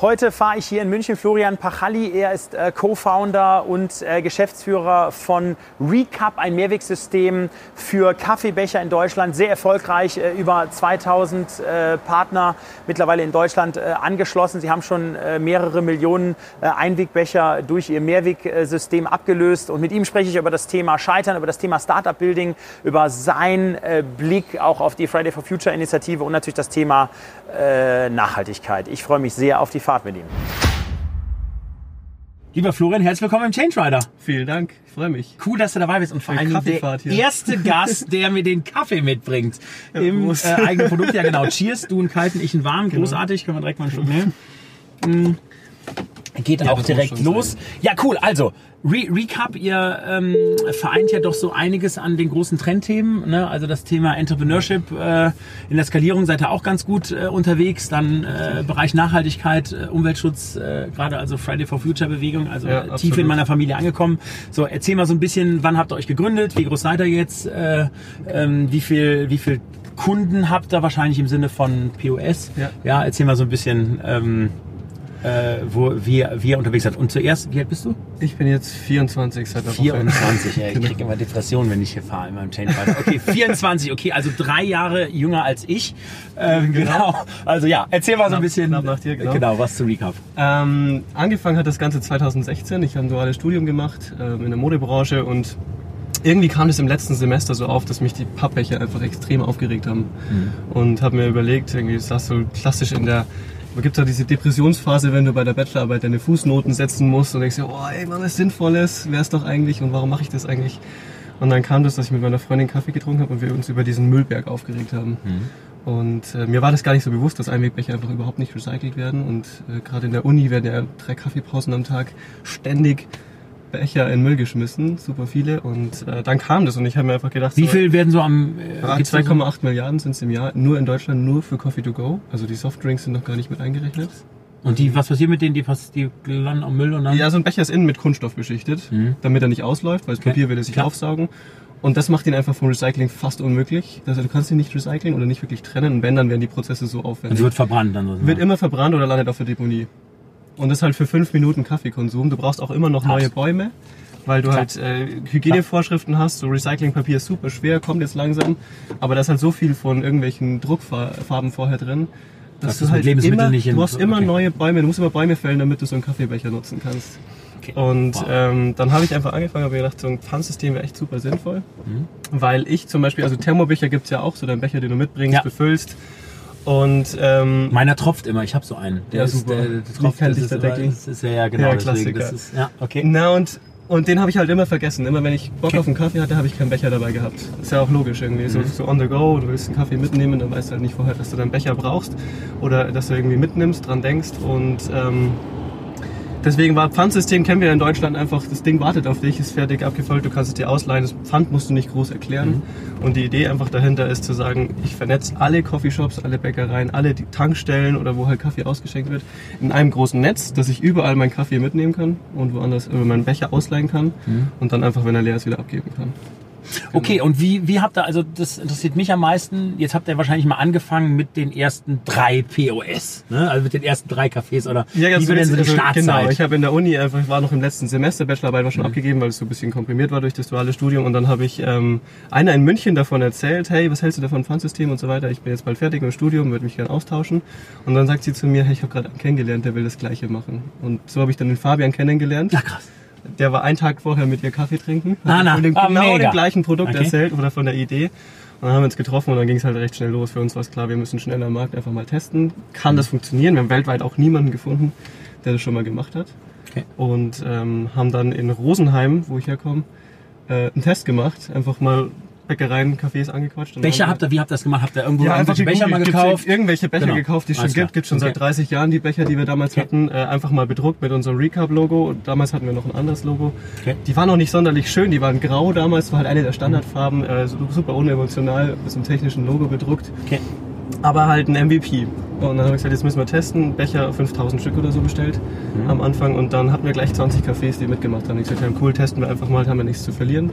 Heute fahre ich hier in München Florian Pachalli. Er ist äh, Co-Founder und äh, Geschäftsführer von Recap, ein Mehrwegsystem für Kaffeebecher in Deutschland. Sehr erfolgreich, äh, über 2000 äh, Partner mittlerweile in Deutschland äh, angeschlossen. Sie haben schon äh, mehrere Millionen Einwegbecher durch ihr Mehrwegsystem abgelöst. Und mit ihm spreche ich über das Thema Scheitern, über das Thema Startup Building, über seinen Blick auch auf die Friday for Future Initiative und natürlich das Thema Nachhaltigkeit. Ich freue mich sehr auf die Fahrt mit ihm. Lieber Florian, herzlich willkommen im Change Rider. Vielen Dank, ich freue mich. Cool, dass du dabei bist und vor allem der hier. erste Gast, der mir den Kaffee mitbringt ja, im äh, eigenen Produkt. Ja genau, Cheers, du einen kalten, ich einen warmen, genau. großartig, genau. können wir direkt mal einen Schluck nehmen. Mhm. Geht ja, auch direkt los. Sein. Ja, cool. Also, Re Recap, ihr ähm, vereint ja doch so einiges an den großen Trendthemen. Ne? Also das Thema Entrepreneurship äh, in der Skalierung seid ihr auch ganz gut äh, unterwegs. Dann äh, Bereich Nachhaltigkeit, äh, Umweltschutz, äh, gerade also Friday for Future Bewegung, also ja, tief in meiner Familie angekommen. So, erzähl mal so ein bisschen, wann habt ihr euch gegründet? Wie groß seid ihr jetzt? Äh, ähm, wie viel, wie viel Kunden habt ihr wahrscheinlich im Sinne von POS? Ja, ja erzähl mal so ein bisschen. Ähm, äh, wo wir, wir unterwegs sind. Und zuerst, wie alt bist du? Ich bin jetzt 24 seit der 24, ja, ich genau. kriege immer Depressionen, wenn ich hier fahre in meinem Chain Rider. Okay, 24, okay, also drei Jahre jünger als ich. Ähm, genau. genau. Also ja, erzähl mal so ein bisschen nach, nach dir, genau. genau. was zu Recap. Ähm, angefangen hat das Ganze 2016. Ich habe ein duales Studium gemacht ähm, in der Modebranche und irgendwie kam es im letzten Semester so auf, dass mich die Pappbecher einfach extrem aufgeregt haben. Mhm. Und habe mir überlegt, irgendwie ist das so klassisch in der man gibt ja diese Depressionsphase, wenn du bei der Bachelorarbeit deine Fußnoten setzen musst und denkst dir, oh ey, was Sinnvolles wäre es doch eigentlich und warum mache ich das eigentlich? Und dann kam das, dass ich mit meiner Freundin Kaffee getrunken habe und wir uns über diesen Müllberg aufgeregt haben. Mhm. Und äh, mir war das gar nicht so bewusst, dass Einwegbecher einfach überhaupt nicht recycelt werden. Und äh, gerade in der Uni werden ja drei Kaffeepausen am Tag ständig Becher in Müll geschmissen, super viele. Und äh, dann kam das und ich habe mir einfach gedacht, wie so, viel werden so am äh, 2,8 Milliarden sind es im Jahr nur in Deutschland nur für Coffee to go. Also die Softdrinks sind noch gar nicht mit eingerechnet. Und die, was passiert mit denen, die, die landen am Müll und dann? Ja, so ein Becher ist innen mit Kunststoff beschichtet, mhm. damit er nicht ausläuft, weil das okay. Papier will er sich Klar. aufsaugen. Und das macht ihn einfach vom Recycling fast unmöglich. Also du kannst ihn nicht recyceln oder nicht wirklich trennen. Und wenn, dann werden die Prozesse so aufwendig. Und wird verbrannt dann. Wird immer verbrannt oder landet auf der Deponie. Und das halt für fünf Minuten Kaffeekonsum. Du brauchst auch immer noch neue Bäume, weil du Klar. halt äh, Hygienevorschriften hast. So Recyclingpapier ist super schwer, kommt jetzt langsam. Aber da ist halt so viel von irgendwelchen Druckfarben vorher drin. Dass das du halt immer, nicht du brauchst immer okay. neue Bäume, du musst immer Bäume fällen, damit du so einen Kaffeebecher nutzen kannst. Okay. Und wow. ähm, dann habe ich einfach angefangen, habe gedacht, so ein Pfandsystem wäre echt super sinnvoll. Mhm. Weil ich zum Beispiel, also Thermobecher gibt's ja auch, so dein Becher, den du mitbringst, ja. befüllst. Und ähm, meiner tropft immer. Ich habe so einen. Der ja, ist super. Der, der tropft. Das ist, das ist ja, ja genau. Ja, Klassiker. Das ist, ja, okay. Na und und den habe ich halt immer vergessen. Immer wenn ich Bock okay. auf einen Kaffee hatte, habe ich keinen Becher dabei gehabt. Ist ja auch logisch irgendwie. Mhm. So, so on the go, du willst einen Kaffee mitnehmen, dann weißt du halt nicht vorher, dass du deinen Becher brauchst oder dass du irgendwie mitnimmst, dran denkst und ähm, Deswegen war Pfandsystem, kennen wir in Deutschland einfach, das Ding wartet auf dich, ist fertig abgefüllt, du kannst es dir ausleihen, das Pfand musst du nicht groß erklären. Mhm. Und die Idee einfach dahinter ist zu sagen, ich vernetze alle Coffeeshops, alle Bäckereien, alle Tankstellen oder wo halt Kaffee ausgeschenkt wird, in einem großen Netz, dass ich überall meinen Kaffee mitnehmen kann und woanders meinen Becher ausleihen kann mhm. und dann einfach, wenn er leer ist, wieder abgeben kann. Genau. Okay, und wie, wie habt ihr, also das interessiert mich am meisten, jetzt habt ihr wahrscheinlich mal angefangen mit den ersten drei POS, ne? also mit den ersten drei Cafés oder ja, wie war denn so die also, Startzeit? Genau, ich habe in der Uni einfach, ich war noch im letzten Semester, Bachelorarbeit war schon mhm. abgegeben, weil es so ein bisschen komprimiert war durch das duale Studium und dann habe ich ähm, einer in München davon erzählt, hey, was hältst du davon, Pfandsystem und so weiter, ich bin jetzt bald fertig mit dem Studium, würde mich gerne austauschen und dann sagt sie zu mir, hey, ich habe gerade einen kennengelernt, der will das Gleiche machen und so habe ich dann den Fabian kennengelernt. Ja, krass der war einen Tag vorher mit ihr Kaffee trinken. Ah, na, von dem, oh, genau dem gleichen Produkt okay. erzählt oder von der Idee. Und dann haben wir uns getroffen und dann ging es halt recht schnell los. Für uns war es klar, wir müssen schnell am Markt einfach mal testen. Kann mhm. das funktionieren? Wir haben weltweit auch niemanden gefunden, der das schon mal gemacht hat. Okay. Und ähm, haben dann in Rosenheim, wo ich herkomme, äh, einen Test gemacht. Einfach mal Bäckereien, Cafés angequatscht. Becher habt ihr, wie habt ihr das gemacht? Habt ihr irgendwo ja, irgendwelche Becher mal gekauft? Irgendwelche Becher genau. gekauft, die es schon gibt. Gibt schon okay. seit 30 Jahren die Becher, die wir damals okay. hatten. Äh, einfach mal bedruckt mit unserem Recap-Logo. Damals hatten wir noch ein anderes Logo. Okay. Die waren auch nicht sonderlich schön. Die waren grau damals. War halt eine der Standardfarben. Äh, super unemotional. Mit einem technischen Logo bedruckt. Okay. Aber halt ein MVP. Und dann haben wir gesagt, jetzt müssen wir testen. Becher 5000 Stück oder so bestellt mhm. am Anfang. Und dann hatten wir gleich 20 Cafés, die mitgemacht haben. Ich gesagt, ja, cool, testen wir einfach mal, haben wir nichts zu verlieren.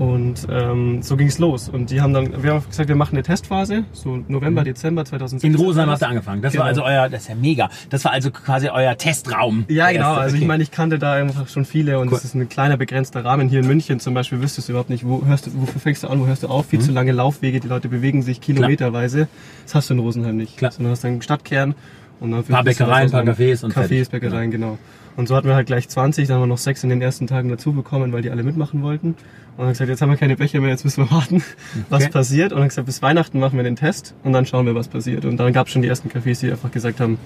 Und ähm, so ging es los. Und die haben dann, wir haben gesagt, wir machen eine Testphase, so November, mhm. Dezember 2016. In Rosenheim habt ihr angefangen. Das genau. war also euer, das ist ja mega. Das war also quasi euer Testraum. Ja, genau. Erste. Also okay. ich meine, ich kannte da einfach schon viele und es ist ein kleiner begrenzter Rahmen. Hier in München zum Beispiel wüsstest du überhaupt nicht, wo hörst du, wofür fängst du an, wo hörst du auf? Viel mhm. zu lange Laufwege, die Leute bewegen sich kilometerweise. Das hast du in Rosenheim nicht. Klar. Sondern hast einen Stadtkern und dann ein paar Bäckereien, ein paar Cafés und Cafés, Bäckereien, genau. Und so hatten wir halt gleich 20, dann haben wir noch sechs in den ersten Tagen dazu bekommen, weil die alle mitmachen wollten. Und dann gesagt, jetzt haben wir keine Becher mehr, jetzt müssen wir warten, okay. was passiert. Und dann gesagt, bis Weihnachten machen wir den Test und dann schauen wir, was passiert. Und dann gab es schon die ersten Cafés, die einfach gesagt haben,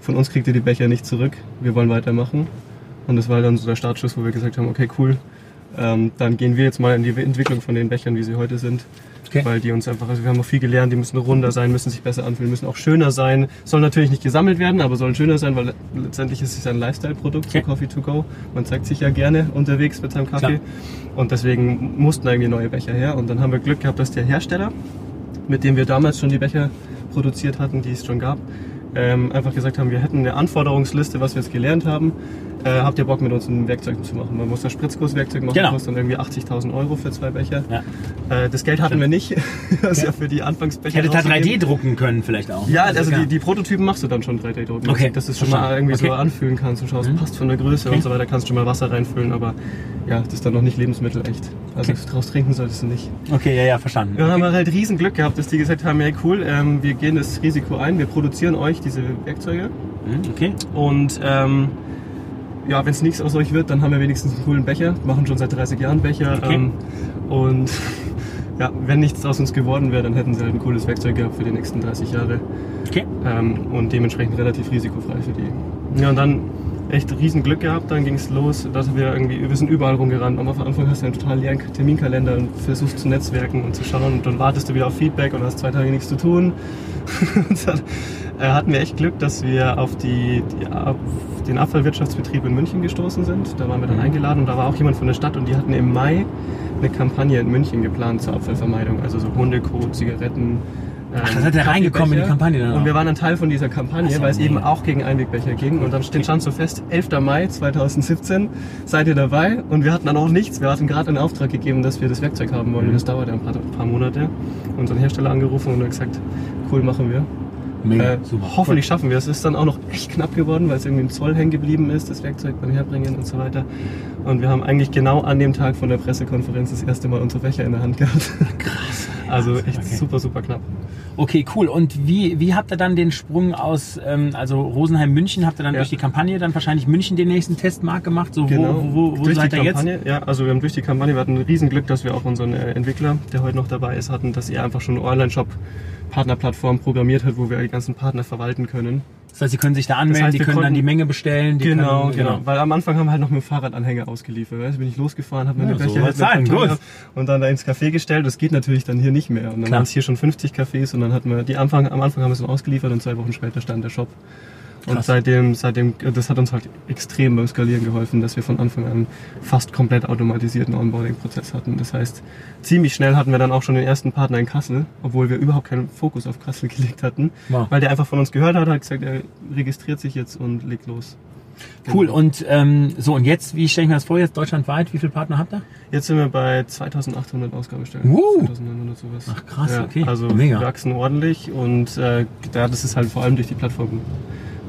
von uns kriegt ihr die Becher nicht zurück, wir wollen weitermachen. Und das war dann so der Startschuss, wo wir gesagt haben, okay, cool, ähm, dann gehen wir jetzt mal in die Entwicklung von den Bechern, wie sie heute sind. Okay. Weil die uns einfach, also wir haben auch viel gelernt, die müssen runder sein, müssen sich besser anfühlen, müssen auch schöner sein. Sollen natürlich nicht gesammelt werden, aber sollen schöner sein, weil letztendlich ist es ein Lifestyle-Produkt, okay. so Coffee to go. Man zeigt sich ja gerne unterwegs mit seinem Kaffee. Klar. Und deswegen mussten irgendwie neue Becher her. Und dann haben wir Glück gehabt, dass der Hersteller, mit dem wir damals schon die Becher produziert hatten, die es schon gab, ähm, einfach gesagt haben, wir hätten eine Anforderungsliste, was wir jetzt gelernt haben. Äh, habt ihr Bock mit uns ein Werkzeug zu machen? Man muss das Spritzgusswerkzeug machen, genau. kostet dann irgendwie 80.000 Euro für zwei Becher. Ja. Äh, das Geld hatten wir nicht, das ja. ja für die Anfangsbecher. Hättet da 3D drucken können vielleicht auch. Ja, also, also die, die, Prototypen machst du dann schon 3D drucken. Okay. Dass du es schon mal irgendwie okay. so anfühlen kannst und schaust, mhm. passt von der Größe okay. und so weiter, kannst du schon mal Wasser reinfüllen, aber ja, das ist dann noch nicht Lebensmittel echt. Also okay. draus trinken solltest du nicht. Okay, ja, ja, verstanden. Wir haben halt riesen Glück gehabt, dass die gesagt haben, hey cool, ähm, wir gehen das Risiko ein, wir produzieren euch diese Werkzeuge. Mhm, okay. Und ähm, ja, wenn es nichts aus euch wird, dann haben wir wenigstens einen coolen Becher. Machen schon seit 30 Jahren Becher. Okay. Ähm, und ja, wenn nichts aus uns geworden wäre, dann hätten sie halt ein cooles Werkzeug gehabt für die nächsten 30 Jahre. Okay. Ähm, und dementsprechend relativ risikofrei für die. Ja, und dann echt riesen Glück gehabt. Dann ging es los, dass wir irgendwie, wir sind überall rumgerannt. Am Anfang hast du einen total leeren Terminkalender und versuchst zu netzwerken und zu schauen. Und dann wartest du wieder auf Feedback und hast zwei Tage nichts zu tun. dann äh, hatten wir echt Glück, dass wir auf die, die den Abfallwirtschaftsbetrieb in München gestoßen sind. Da waren wir dann mhm. eingeladen und da war auch jemand von der Stadt und die hatten im Mai eine Kampagne in München geplant zur Abfallvermeidung. Also so Hundekot, Zigaretten, Ach, das hat er reingekommen in die Kampagne dann. Und wir waren ein Teil von dieser Kampagne, weil es eben auch gegen Einwegbecher ging. Und dann stand so fest, 11. Mai 2017 seid ihr dabei. Und wir hatten dann auch nichts. Wir hatten gerade einen Auftrag gegeben, dass wir das Werkzeug haben wollen. Mhm. Und das dauerte ein paar, paar Monate. Unseren Hersteller angerufen und gesagt, cool, machen wir. Mega, äh, hoffentlich schaffen wir es. Es ist dann auch noch echt knapp geworden, weil es irgendwie im Zoll hängen geblieben ist, das Werkzeug beim Herbringen und so weiter. Und wir haben eigentlich genau an dem Tag von der Pressekonferenz das erste Mal unsere Fächer in der Hand gehabt. Krass. Also echt okay. super, super knapp. Okay, cool. Und wie, wie habt ihr dann den Sprung aus, ähm, also Rosenheim München, habt ihr dann ja. durch die Kampagne dann wahrscheinlich München den nächsten Testmarkt gemacht? So, genau. Wo, wo, wo durch seid ihr jetzt? Ja, also wir haben durch die Kampagne, wir hatten ein Riesenglück, dass wir auch unseren äh, Entwickler, der heute noch dabei ist, hatten, dass er einfach schon einen Online-Shop Partnerplattform programmiert hat, wo wir ganzen Partner verwalten können. Das heißt, sie können sich da anmelden, das heißt, die können dann die Menge bestellen. genau, können, genau, genau. Weil am Anfang haben wir halt noch mit dem Fahrradanhänger ausgeliefert. Weißt? Bin ich losgefahren, habe meine ja, Becher so halt gut. und dann da ins Café gestellt. Das geht natürlich dann hier nicht mehr. Und dann waren es hier schon 50 Cafés und dann hatten wir die Anfang, am Anfang haben wir es ausgeliefert und zwei Wochen später stand der Shop. Und seitdem, seitdem, das hat uns halt extrem beim Skalieren geholfen, dass wir von Anfang an fast komplett automatisierten Onboarding-Prozess hatten. Das heißt, ziemlich schnell hatten wir dann auch schon den ersten Partner in Kassel, obwohl wir überhaupt keinen Fokus auf Kassel gelegt hatten, wow. weil der einfach von uns gehört hat, hat gesagt, er registriert sich jetzt und legt los. Cool. Genau. Und ähm, so und jetzt, wie stelle ich mir das vor? Jetzt deutschlandweit, wie viele Partner habt ihr? Jetzt sind wir bei 2.800 Ausgabestellen. Uh. 2.900 sowas. Ach krass, ja, okay. Also Mega. wir wachsen ordentlich und äh, ja, das ist halt vor allem durch die Plattform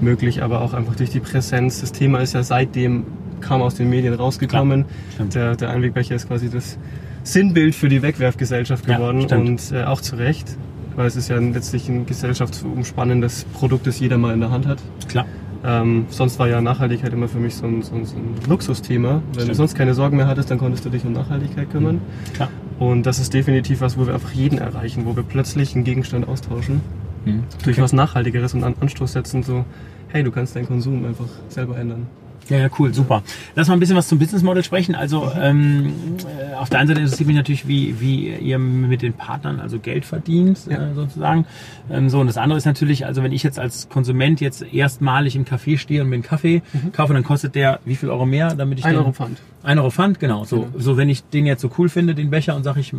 möglich, aber auch einfach durch die Präsenz. Das Thema ist ja seitdem kam aus den Medien rausgekommen. Der, der Einwegbecher ist quasi das Sinnbild für die Wegwerfgesellschaft geworden ja, und äh, auch zu Recht, weil es ist ja letztlich ein gesellschaftsumspannendes Produkt, das jeder mal in der Hand hat. Klar. Ähm, sonst war ja Nachhaltigkeit immer für mich so ein, so ein, so ein Luxusthema. Wenn Stimmt. du sonst keine Sorgen mehr hattest, dann konntest du dich um Nachhaltigkeit kümmern. Mhm. Klar. Und das ist definitiv was, wo wir einfach jeden erreichen, wo wir plötzlich einen Gegenstand austauschen. Mhm. Durch okay. was Nachhaltigeres und an Anstoß setzen, so, hey, du kannst deinen Konsum einfach selber ändern. Ja, ja, cool, super. Lass mal ein bisschen was zum Business Model sprechen. Also ähm, äh, auf der einen Seite interessiert mich natürlich, wie, wie ihr mit den Partnern also Geld verdient, ja. äh, sozusagen. Ähm, so, und das andere ist natürlich, also wenn ich jetzt als Konsument jetzt erstmalig im Café stehe und mir einen Kaffee mhm. kaufe, dann kostet der wie viel Euro mehr, damit ich Ein Euro Pfand. Ein Euro Pfand, genau. So, genau. so wenn ich den jetzt so cool finde, den Becher, und sage ich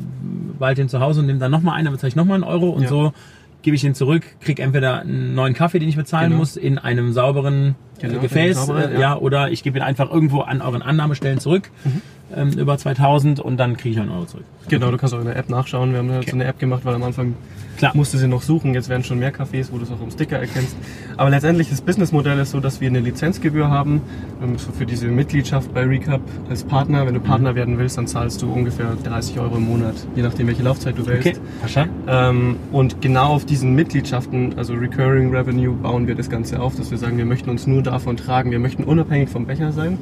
bald den zu Hause und nehme dann nochmal einen, dann bezahle ich nochmal einen Euro und ja. so gebe ich ihn zurück, kriege entweder einen neuen Kaffee, den ich bezahlen genau. muss, in einem sauberen genau, Gefäß, sauberen, ja. ja. oder ich gebe ihn einfach irgendwo an euren Annahmestellen zurück. Mhm ähm, über 2000 und dann kriege ich einen Euro zurück. Genau, du kannst auch in der App nachschauen. Wir haben okay. so eine App gemacht, weil am Anfang Klar. musste sie noch suchen. Jetzt werden schon mehr Cafés, wo du es auch im Sticker erkennst. Aber letztendlich das Businessmodell ist so, dass wir eine Lizenzgebühr haben ähm, für diese Mitgliedschaft bei Recap als Partner. Wenn du Partner mhm. werden willst, dann zahlst du ungefähr 30 Euro im Monat, je nachdem welche Laufzeit du wählst. Okay, verstanden. Ähm, und genau auf diesen Mitgliedschaften, also Recurring Revenue, bauen wir das Ganze auf, dass wir sagen, wir möchten uns nur davon tragen. Wir möchten unabhängig vom Becher sein.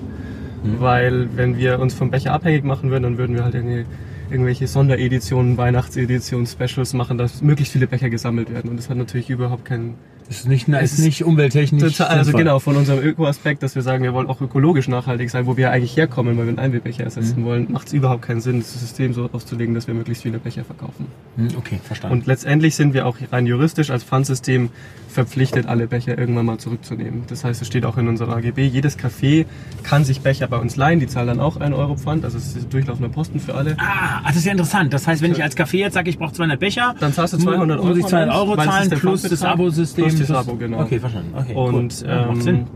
Mhm. Weil wenn wir uns vom Becher abhängig machen würden, dann würden wir halt irgendwie irgendwelche Sondereditionen, Weihnachtseditionen, Specials machen, dass möglichst viele Becher gesammelt werden. Und das hat natürlich überhaupt keinen ist nicht, ist nicht umwelttechnisch. Total, also genau, von unserem Öko-Aspekt, dass wir sagen, wir wollen auch ökologisch nachhaltig sein, wo wir eigentlich herkommen, weil wir einen Einwegbecher ersetzen mhm. wollen, macht es überhaupt keinen Sinn, das System so auszulegen, dass wir möglichst viele Becher verkaufen. Mhm, okay, verstanden. Und letztendlich sind wir auch rein juristisch als Pfandsystem verpflichtet, alle Becher irgendwann mal zurückzunehmen. Das heißt, es steht auch in unserer AGB, jedes Café kann sich Becher bei uns leihen, die zahlen dann auch 1 Euro Pfand, also es ist durchlaufender Posten für alle. Ah, das ist ja interessant. Das heißt, wenn ich als Café jetzt sage, ich brauche 200 Becher, dann zahlst du 200 Euro. Muss ich 200 Euro zahlen plus das Abo-System. Plus das Abo, genau. Okay, verstanden. Okay, und cool. ähm,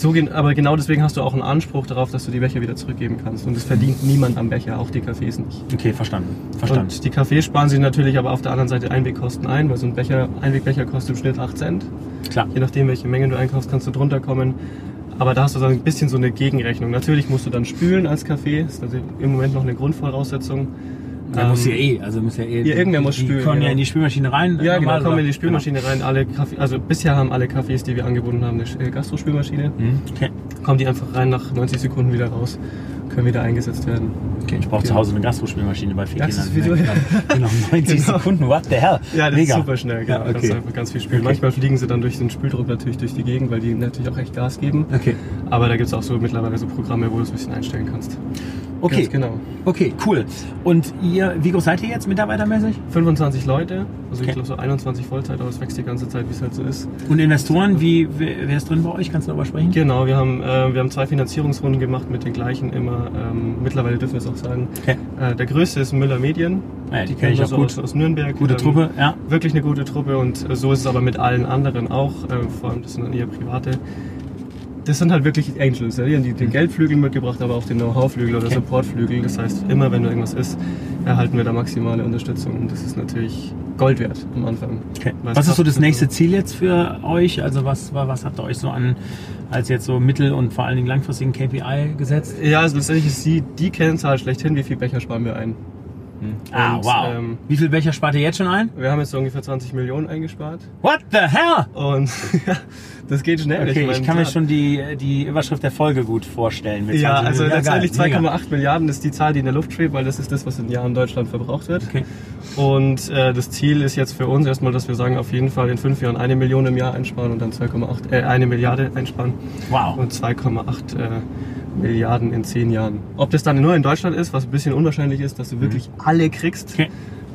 so, aber genau deswegen hast du auch einen Anspruch darauf, dass du die Becher wieder zurückgeben kannst. Und es verdient niemand am Becher, auch die Cafés nicht. Okay, verstanden. verstanden. Und die Cafés sparen sich natürlich aber auf der anderen Seite Einwegkosten ein, weil so ein Becher, Einwegbecher kostet im Schnitt 8 Cent. Klar. Je nachdem, welche Mengen du einkaufst, kannst du drunter kommen. Aber da hast du dann ein bisschen so eine Gegenrechnung. Natürlich musst du dann spülen als Kaffee. Das ist also im Moment noch eine Grundvoraussetzung. Ähm, muss ja eh, also muss ja eh. Ja, irgendwer muss spülen. Die kommen ja in die Spülmaschine rein. Ja, genau, kommen in die Spülmaschine rein. Alle Kaffee, also bisher haben alle Kaffees, die wir angeboten haben, eine äh, Gastrospülmaschine. Mhm. Okay. Kommen die einfach rein, nach 90 Sekunden wieder raus, können wieder eingesetzt werden. Okay, ich brauche okay. zu Hause eine Gastrospülmaschine bei vier Kindern. Video, ja. Genau, 90 genau. Sekunden, what the hell? Ja, das Mega. ist super schnell, genau. Ja, okay. Kannst einfach ganz viel spülen. Okay. Manchmal fliegen sie dann durch den Spüldruck natürlich durch die Gegend, weil die natürlich auch echt Gas geben. Okay. Aber da gibt es auch so mittlerweile so Programme, wo du es ein bisschen einstellen kannst. Okay, Ganz genau. Okay, cool. Und ihr, wie groß seid ihr jetzt mitarbeitermäßig? 25 Leute, also okay. ich glaube so 21 Vollzeit, aber es wächst die ganze Zeit, wie es halt so ist. Und Investoren, wie, wer ist drin bei euch? Kannst du darüber sprechen? Genau, wir haben, äh, wir haben zwei Finanzierungsrunden gemacht mit den gleichen immer. Ähm, mittlerweile dürfen wir es auch sagen. Okay. Äh, der größte ist Müller Medien. Ja, die, kenne ich auch gut. Aus, aus Nürnberg. Gute ähm, Truppe, ja. Wirklich eine gute Truppe und äh, so ist es aber mit allen anderen auch. Äh, vor allem, das sind dann eher private das sind halt wirklich Angels. Ja? Die haben den Geldflügel mitgebracht, aber auch den Know-how-Flügel oder okay. Supportflügel. Das heißt, immer wenn da irgendwas ist, erhalten wir da maximale Unterstützung. Und das ist natürlich Gold wert am Anfang. Okay. Was ist so das nächste Ziel jetzt für euch? Also was, was habt ihr euch so an als jetzt so mittel- und vor allen Dingen langfristigen KPI gesetzt? Ja, also letztendlich ist die, die Kennzahl schlechthin, wie viel Becher sparen wir ein. Hm. Ah, und, wow. Ähm, Wie viel Becher spart ihr jetzt schon ein? Wir haben jetzt so ungefähr 20 Millionen eingespart. What the hell? Und das geht schnell. Okay, ich, mein, ich kann mir schon die, die Überschrift der Folge gut vorstellen. Mit ja, also ja, letztendlich 2,8 Milliarden ist die Zahl, die in der Luft schwebt, weil das ist das, was in Deutschland verbraucht wird. Okay. Und äh, das Ziel ist jetzt für uns erstmal, dass wir sagen, auf jeden Fall in fünf Jahren eine Million im Jahr einsparen und dann 2,8, äh, eine Milliarde einsparen. Wow. Und 2,8 äh, Milliarden in zehn Jahren. Ob das dann nur in Deutschland ist, was ein bisschen unwahrscheinlich ist, dass du wirklich mhm. alle kriegst. Okay.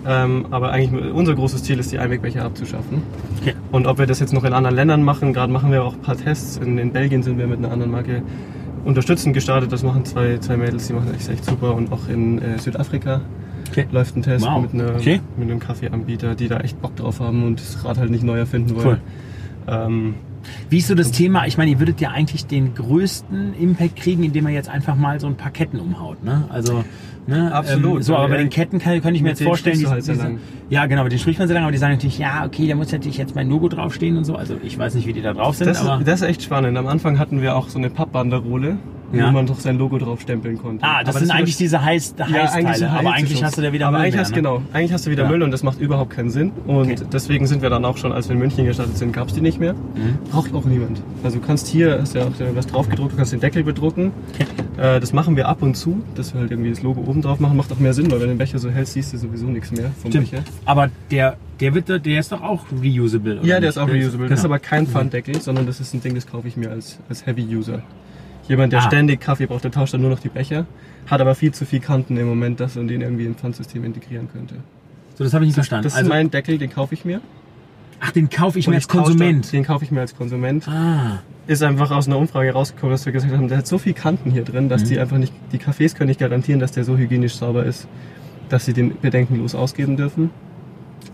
Ähm, aber eigentlich unser großes Ziel ist, die Einwegbecher abzuschaffen. Okay. Und ob wir das jetzt noch in anderen Ländern machen, gerade machen wir auch ein paar Tests. In, in, Belgien sind wir mit einer anderen Marke unterstützend gestartet. Das machen zwei, zwei Mädels, die machen echt, echt super. Und auch in äh, Südafrika okay. läuft ein Test wow. mit, einer, okay. mit einem Kaffeeanbieter, die da echt Bock drauf haben und das Rad halt nicht neu erfinden wollen. Cool. Ähm, wie ist so das Thema? Ich meine, ihr würdet ja eigentlich den größten Impact kriegen, indem ihr jetzt einfach mal so ein paar Ketten umhaut. Ne? Also, ne? Absolut. Ähm, so, aber bei den Ketten kann, kann ich mir jetzt vorstellen, die, halt diese, ja genau, mit denen spricht man sehr lange, aber die sagen natürlich, ja, okay, da muss natürlich jetzt mein Logo draufstehen und so. Also ich weiß nicht, wie die da drauf sind. Das, aber das ist echt spannend. Am Anfang hatten wir auch so eine Pappbanderole ja. wo man doch sein Logo drauf stempeln konnte. Ah, das aber sind das eigentlich diese Heiß, Heißteile, ja, eigentlich so aber eigentlich hast du da wieder aber Müll eigentlich mehr, hast, ne? Genau, eigentlich hast du wieder ja. Müll und das macht überhaupt keinen Sinn. Und okay. deswegen sind wir dann auch schon, als wir in München gestartet sind, gab es die nicht mehr. Mhm. Braucht auch niemand. Also du kannst hier, hast ja auch was drauf gedruckt, du kannst den Deckel bedrucken. Okay. Äh, das machen wir ab und zu, dass wir halt irgendwie das Logo oben drauf machen, macht auch mehr Sinn, weil wenn du den Becher so hältst, siehst du sowieso nichts mehr vom Stimmt. Becher. Aber der der wird, der ist doch auch reusable. ja, der ist auch reusable. Das ist genau. aber kein Pfanddeckel, sondern das ist ein Ding, das kaufe ich mir als, als Heavy User. Jemand, der ah. ständig Kaffee braucht, der tauscht dann nur noch die Becher, hat aber viel zu viel Kanten im Moment, dass man den irgendwie im Pfandsystem integrieren könnte. So, das habe ich nicht verstanden. Das also, ist mein Deckel, den kaufe ich mir. Ach, den kaufe ich mir als Konsument. Den kaufe ich mir als Konsument. Ah. Ist einfach aus einer Umfrage rausgekommen, dass wir gesagt haben, der hat so viel Kanten hier drin, dass mhm. die einfach nicht, die Cafés können nicht garantieren, dass der so hygienisch sauber ist, dass sie den bedenkenlos ausgeben dürfen.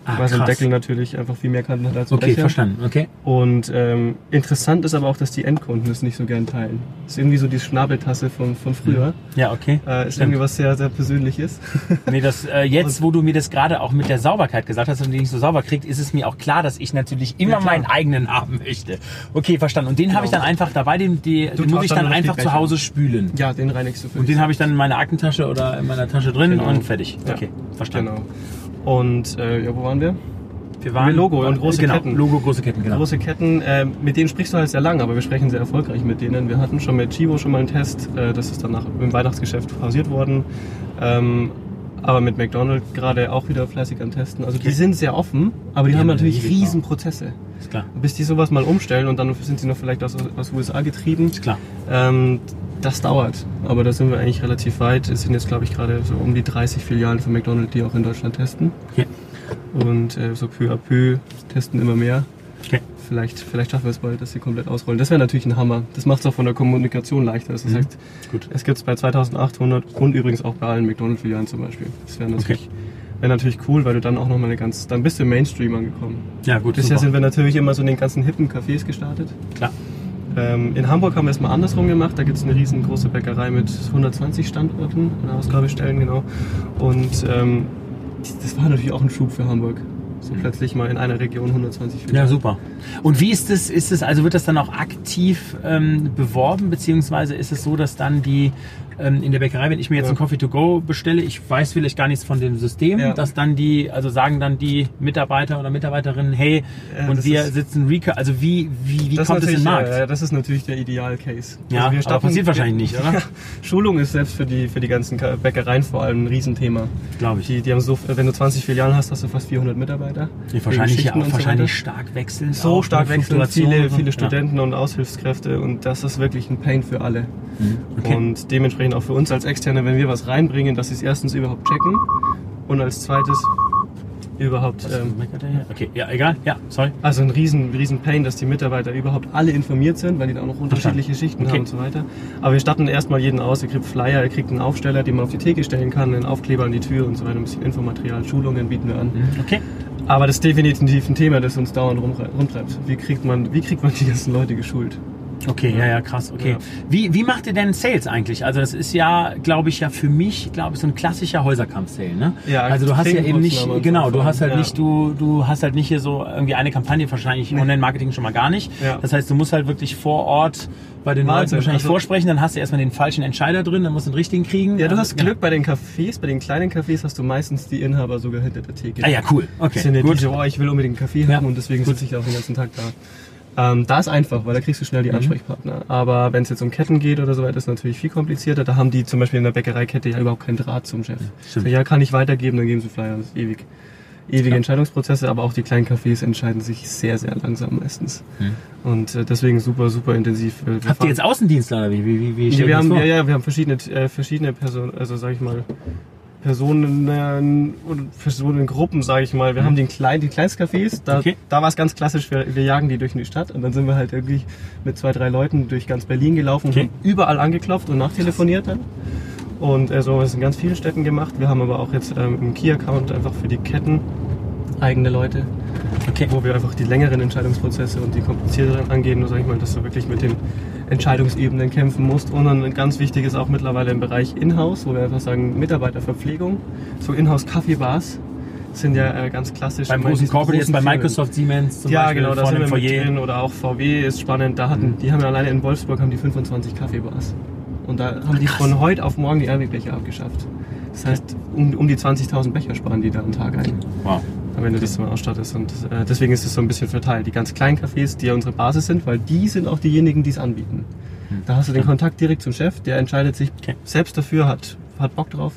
Ah, weil so ein Deckel natürlich einfach viel mehr Kanten hat als ein Okay, Becher. verstanden. Okay. Und ähm, interessant ist aber auch, dass die Endkunden es nicht so gern teilen. Das ist irgendwie so die Schnabeltasse von, von früher. Ja, okay. Äh, ist Stimmt. irgendwie was sehr, sehr Persönliches. nee, das, äh, jetzt, wo du mir das gerade auch mit der Sauberkeit gesagt hast und die nicht so sauber kriegt, ist es mir auch klar, dass ich natürlich immer ja, meinen eigenen haben möchte. Okay, verstanden. Und den genau. habe ich dann einfach dabei, den, die, den muss ich dann, dann einfach zu Hause spülen. Ja, den reinigst du für Und den habe ich dann in meiner Aktentasche oder in meiner Tasche drin genau. und fertig. Okay, verstanden. Genau. Und äh, ja, wo waren wir? Wir waren Logo und große genau, Ketten. Logo, große Ketten, genau. Große Ketten, äh, mit denen sprichst du halt sehr lang, aber wir sprechen sehr erfolgreich mit denen. Wir hatten schon mit Chivo schon mal einen Test, äh, das ist danach im Weihnachtsgeschäft pausiert worden. Ähm, aber mit McDonald's gerade auch wieder fleißig am Testen. Also die okay. sind sehr offen, aber die, die haben natürlich riesen Prozesse. Ist klar. Bis die sowas mal umstellen und dann sind sie noch vielleicht aus, aus USA getrieben. Ist klar. Ähm, das dauert, aber da sind wir eigentlich relativ weit. Es sind jetzt, glaube ich, gerade so um die 30 Filialen von McDonald's, die auch in Deutschland testen. Okay. Und äh, so peu à peu testen immer mehr. Okay. Vielleicht, vielleicht schaffen wir es bald, dass sie komplett ausrollen. Das wäre natürlich ein Hammer. Das macht es auch von der Kommunikation leichter. Das mhm. heißt, Gut. es gibt es bei 2800 und übrigens auch bei allen McDonald's-Filialen zum Beispiel. Das wäre natürlich, okay. wär natürlich cool, weil du dann auch nochmal eine ganz, dann bist du im Mainstream angekommen. Ja, gut. Bisher super. sind wir natürlich immer so in den ganzen hippen Cafés gestartet. Klar. Ähm, in Hamburg haben wir es mal andersrum gemacht. Da gibt es eine riesengroße Bäckerei mit 120 Standorten, Ausgabestellen, genau. Und ähm, das war natürlich auch ein Schub für Hamburg. So plötzlich mal in einer Region 120 Filialen. Ja, super. Und wie ist es, ist es, also wird das dann auch aktiv ähm, beworben, beziehungsweise ist es so, dass dann die ähm, in der Bäckerei, wenn ich mir jetzt ja. einen Coffee to go bestelle, ich weiß vielleicht gar nichts von dem System, ja. dass dann die, also sagen dann die Mitarbeiter oder Mitarbeiterinnen, hey, ja, und wir ist, sitzen Recur, also wie, wie, wie kommt es in den Markt? Ja, das ist natürlich der Ideal-Case. Ja, also wir starten, passiert wahrscheinlich nicht, oder? Schulung ist selbst für die, für die ganzen Bäckereien vor allem ein Riesenthema. Glaube ich. Die, die haben so, wenn du 20 Filialen hast, hast du fast 400 Mitarbeiter. Die wahrscheinlich ja auch wahrscheinlich so stark wechseln. So stark wechseln, viele, viele Studenten und Aushilfskräfte und das ist wirklich ein Pain für alle. Mhm. Okay. Und dementsprechend auch für uns als Externe, wenn wir was reinbringen, dass sie es erstens überhaupt checken und als zweites überhaupt. Ähm, okay, ja, egal. Ja, sorry. Also ein riesen, riesen Pain, dass die Mitarbeiter überhaupt alle informiert sind, weil die da auch noch unterschiedliche Schichten okay. haben und so weiter. Aber wir statten erstmal jeden aus. Er kriegt Flyer, er kriegt einen Aufsteller, den man auf die Theke stellen kann, einen Aufkleber an die Tür und so weiter. Ein bisschen Infomaterial, Schulungen bieten wir an. Mhm, okay. Aber das ist definitiv ein Thema, das uns dauernd rumtreibt. Wie kriegt man, wie kriegt man die ganzen Leute geschult? Okay, ja, ja, krass. Okay. Ja. Wie, wie macht ihr denn Sales eigentlich? Also das ist ja, glaube ich, ja für mich, glaube ich, so ein klassischer Häuserkampf-Sale, ne? Ja, also du hast ja eben nicht, genau, du hast halt ja. nicht, du, du hast halt nicht hier so irgendwie eine Kampagne, wahrscheinlich nee. Online-Marketing schon mal gar nicht. Ja. Das heißt, du musst halt wirklich vor Ort bei den. Leuten wahrscheinlich also, vorsprechen, dann hast du erstmal den falschen Entscheider drin, dann musst du den richtigen kriegen. Ja, du hast Glück bei den Cafés, bei den kleinen Cafés hast du meistens die Inhaber sogar hinter der Theke. Ah ja, cool. Okay. Sind ja gut. Diese, oh, ich will unbedingt einen Kaffee haben und deswegen sitze ich da auch den ganzen Tag da. Ähm, da ist einfach, weil da kriegst du schnell die mhm. Ansprechpartner. Aber wenn es jetzt um Ketten geht oder so weiter, ist es natürlich viel komplizierter. Da haben die zum Beispiel in der Bäckereikette ja überhaupt keinen Draht zum Chef. So, ja, kann ich weitergeben, dann geben sie Flyer. Das ist ewig. Ewige ja. Entscheidungsprozesse, aber auch die kleinen Cafés entscheiden sich sehr, sehr langsam meistens. Mhm. Und äh, deswegen super, super intensiv. Wir Habt ihr jetzt Außendienstler oder wie? wie, wie, wie ja, wir haben, ja, ja, wir haben verschiedene, äh, verschiedene Personen, also sag ich mal, Personen und Personengruppen, sage ich mal. Wir mhm. haben den kleinen, die Kleinstcafés, da, okay. da war es ganz klassisch, wir, wir, jagen die durch die Stadt und dann sind wir halt irgendwie mit zwei, drei Leuten durch ganz Berlin gelaufen okay. und überall angeklopft und nachtelefoniert dann. Und äh, so haben wir es in ganz vielen Städten gemacht. Wir haben aber auch jetzt ähm, im Key-Account einfach für die Ketten eigene Leute, okay. wo wir einfach die längeren Entscheidungsprozesse und die komplizierteren angehen, sag ich mal, dass du wirklich mit den Entscheidungsebenen kämpfen musst. Und dann ganz wichtig ist auch mittlerweile im Bereich Inhouse, wo wir einfach sagen Mitarbeiterverpflegung, so Inhouse Kaffeebars sind ja äh, ganz klassisch. Beim großen Corporate jetzt bei Microsoft, Siemens zum ja, Beispiel. Ja, genau, da sind wir mit drin. Oder auch VW ist spannend. Da hatten, mhm. die haben ja alleine in Wolfsburg haben die 25 Kaffeebars. Und da haben die von heute auf morgen die Einwegbecher abgeschafft. Das heißt, um, um die 20.000 Becher sparen die da am Tag ein. Wow wenn du das mal ausstattest. Und äh, deswegen ist es so ein bisschen verteilt. Die ganz kleinen Cafés, die ja unsere Basis sind, weil die sind auch diejenigen, die es anbieten. Hm. Da hast du den Kontakt direkt zum Chef, der entscheidet sich okay. selbst dafür, hat, hat Bock drauf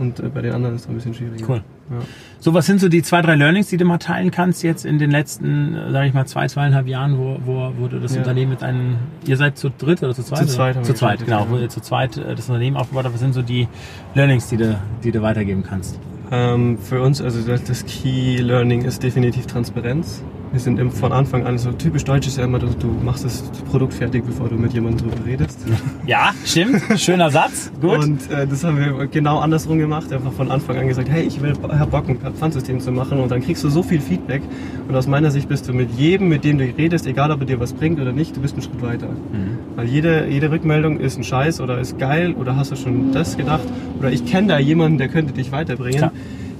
und äh, bei den anderen ist es ein bisschen schwieriger. Cool. Ja. So, was sind so die zwei, drei Learnings, die du mal teilen kannst jetzt in den letzten, äh, sage ich mal, zwei, zweieinhalb Jahren, wo, wo, wo du das ja. Unternehmen mit einem, ihr seid zu dritt oder zu zweit? Zu zweit. Zu zweit, genau, wo ihr zu zweit äh, das Unternehmen aufgebaut habt. Was sind so die Learnings, die du, die du weitergeben kannst? Ähm, für uns, also das Key Learning ist definitiv Transparenz. Wir sind von Anfang an so typisch deutsch ist ja immer, du, du machst das Produkt fertig, bevor du mit jemandem drüber redest. Ja, stimmt. Schöner Satz. Gut. Und äh, das haben wir genau andersrum gemacht. Einfach von Anfang an gesagt, hey, ich will Bock, ein Pfandsystem zu machen. Und dann kriegst du so viel Feedback. Und aus meiner Sicht bist du mit jedem, mit dem du redest, egal ob er dir was bringt oder nicht, du bist einen Schritt weiter. Mhm. Weil jede, jede Rückmeldung ist ein Scheiß oder ist geil oder hast du schon das gedacht oder ich kenne da jemanden, der könnte dich weiterbringen. Klar.